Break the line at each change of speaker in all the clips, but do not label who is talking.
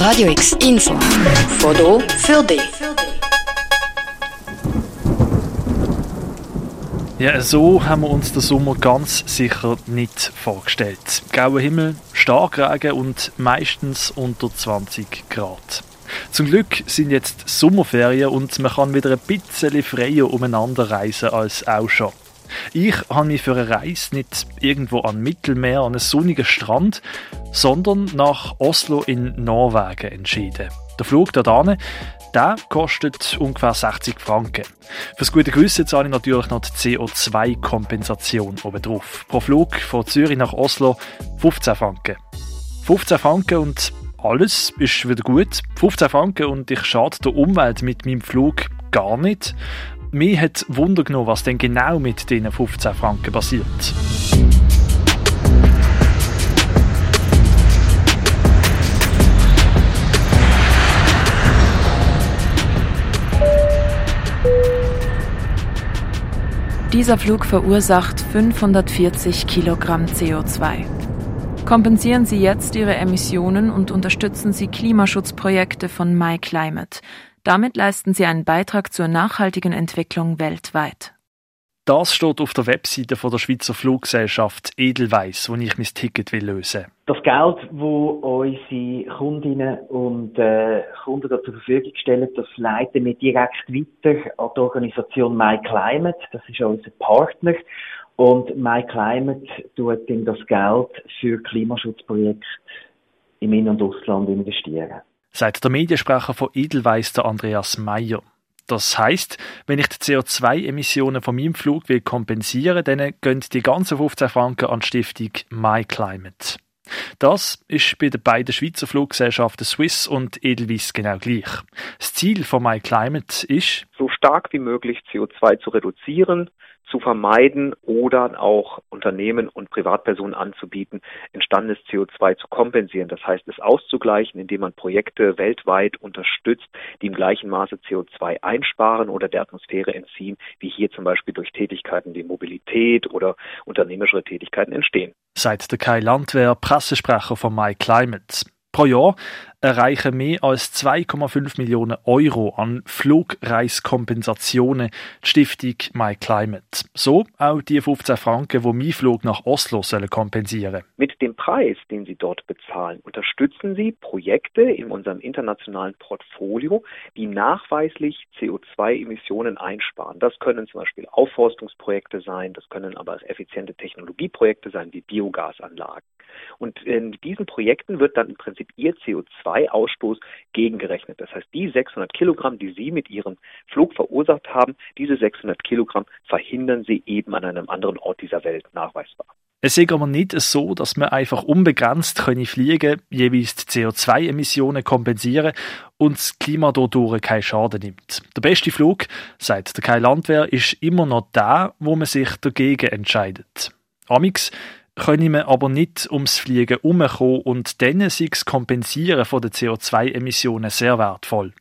Radio X Info. Foto für dich.
Ja, so haben wir uns den Sommer ganz sicher nicht vorgestellt. Grauer Himmel, Starkregen und meistens unter 20 Grad. Zum Glück sind jetzt Sommerferien und man kann wieder ein bisschen freier umeinander reisen als auch schon. Ich habe mich für eine Reise nicht irgendwo am Mittelmeer, an einen sonnigen Strand, sondern nach Oslo in Norwegen entschieden. Der Flug dorthin, der kostet ungefähr 60 Franken. Fürs gute Gewissen zahle ich natürlich noch die CO2-Kompensation obendrauf. Pro Flug von Zürich nach Oslo 15 Franken. 15 Franken und alles ist wieder gut. 15 Franken und ich schade der Umwelt mit meinem Flug gar nicht. Mir hat Wunder genommen, was denn genau mit diesen 15 Franken passiert.
Dieser Flug verursacht 540 Kilogramm CO2. Kompensieren Sie jetzt Ihre Emissionen und unterstützen Sie Klimaschutzprojekte von MyClimate. Damit leisten sie einen Beitrag zur nachhaltigen Entwicklung weltweit.
Das steht auf der Webseite von der Schweizer Fluggesellschaft Edelweiss, wo ich mein Ticket will lösen.
Das Geld, wo unsere Kundinnen und äh, Kunden zur Verfügung stellen, das leiten wir direkt weiter an die Organisation MyClimate. Das ist unser Partner. Und MyClimate tut in das Geld für Klimaschutzprojekte im In- und Ausland investieren
sagt der Mediensprecher von Edelweiss, der Andreas Meyer. Das heißt, wenn ich die CO2-Emissionen von meinem Flug will kompensieren, dann gehen die ganzen 15 Franken an die Stiftung MyClimate. Das ist bei den beiden Schweizer Fluggesellschaften Swiss und Edelweiss genau gleich. Das Ziel von MyClimate ist,
so stark wie möglich CO2 zu reduzieren, zu vermeiden oder auch Unternehmen und Privatpersonen anzubieten, entstandenes CO2 zu kompensieren. Das heißt, es auszugleichen, indem man Projekte weltweit unterstützt, die im gleichen Maße CO2 einsparen oder der Atmosphäre entziehen, wie hier zum Beispiel durch Tätigkeiten wie Mobilität oder unternehmerische Tätigkeiten entstehen.
Seit der Kai Landwehr, Pressesprecher von MyClimate. Pro Jahr erreichen mehr als 2,5 Millionen Euro an Flugreiskompensationen die Stiftung MyClimate. So auch die 15 Franken, die mein Flug nach Oslo sollen kompensieren.
Mit dem Preis, den Sie dort bezahlen, unterstützen Sie Projekte in unserem internationalen Portfolio, die nachweislich CO2-Emissionen einsparen. Das können zum Beispiel Aufforstungsprojekte sein, das können aber effiziente Technologieprojekte sein, wie Biogasanlagen. Und in diesen Projekten wird dann im Prinzip Ihr CO2-Ausstoß gegengerechnet. Das heißt, die 600 Kilogramm, die Sie mit Ihrem Flug verursacht haben, diese 600 Kilogramm verhindern Sie eben an einem anderen Ort dieser Welt nachweisbar.
Es ist aber nicht so, dass man einfach unbegrenzt können fliegen, jeweils die CO2-Emissionen kompensieren und das Klima dadurch keinen Schaden nimmt. Der beste Flug, sagt der Kai Landwehr, ist immer noch der, wo man sich dagegen entscheidet. Amix können wir aber nicht ums Fliegen herumkommen und dann sei das Kompensieren von den CO2-Emissionen sehr wertvoll.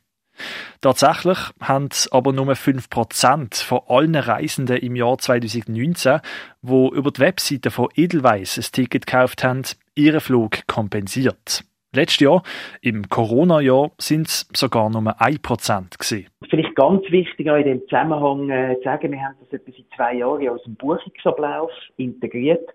Tatsächlich haben aber nur 5% von allen Reisenden im Jahr 2019, die über die Webseite von Edelweiss ein Ticket gekauft haben, ihren Flug kompensiert. Letztes Jahr, im Corona-Jahr, sind es sogar nur 1% gewesen.
Vielleicht ganz wichtig auch in dem Zusammenhang äh, zu sagen, wir haben das etwa seit zwei Jahren aus dem Buchungsablauf integriert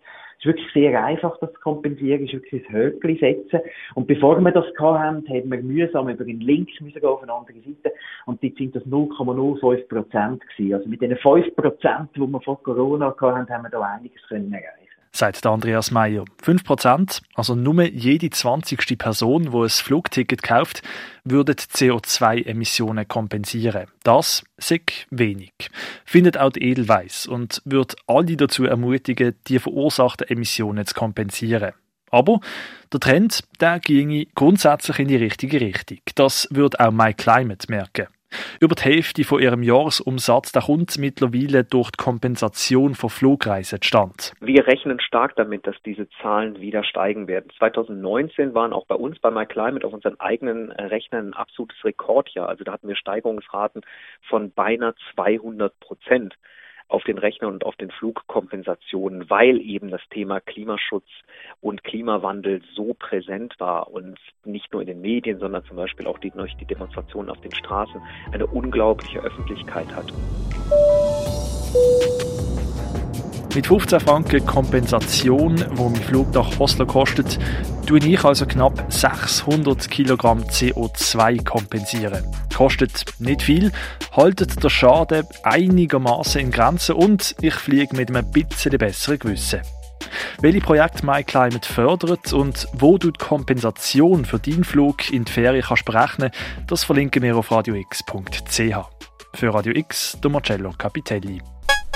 ist wirklich sehr einfach, das zu kompensieren, ist wirklich ein Höckli setzen. Und bevor wir das hatten, haben wir mühsam über den Link müssen gehen auf eine andere Seite. Und dort sind das 0,05 Prozent gewesen. Also mit den 5 Prozent, die wir vor Corona hatten, haben wir da einiges können erreichen
sagt Andreas Meyer. 5%, also nur jede 20. Person, die ein Flugticket kauft, würde CO2-Emissionen kompensieren. Das ist wenig. Findet auch Edelweiss und wird alle dazu ermutigen, die verursachten Emissionen zu kompensieren. Aber der Trend, der ginge grundsätzlich in die richtige Richtung. Das wird auch MyClimate merken. Über die Hälfte von ihrem Jahresumsatz da kommt mittlerweile durch die Kompensation von Flugreisen stand.
Wir rechnen stark damit, dass diese Zahlen wieder steigen werden. 2019 waren auch bei uns bei MyClimate auf unseren eigenen Rechnern ein absolutes Rekordjahr. Also da hatten wir Steigerungsraten von beinahe 200 Prozent. Auf den Rechnern und auf den Flugkompensationen, weil eben das Thema Klimaschutz und Klimawandel so präsent war und nicht nur in den Medien, sondern zum Beispiel auch durch die Demonstrationen auf den Straßen eine unglaubliche Öffentlichkeit hat.
Mit 15 Franken Kompensation, wo mein Flug nach Oslo kostet, tue ich also knapp 600 Kilogramm CO2 kompensieren. Kostet nicht viel, haltet der Schaden einigermaßen in Grenzen und ich fliege mit einem bisschen besseren Gewissen. Welche Projekte MyClimate fördert und wo du die Kompensation für deinen Flug in die Ferien kannst berechnen, das verlinken wir auf radiox.ch. Für Radio X, Marcello Capitelli.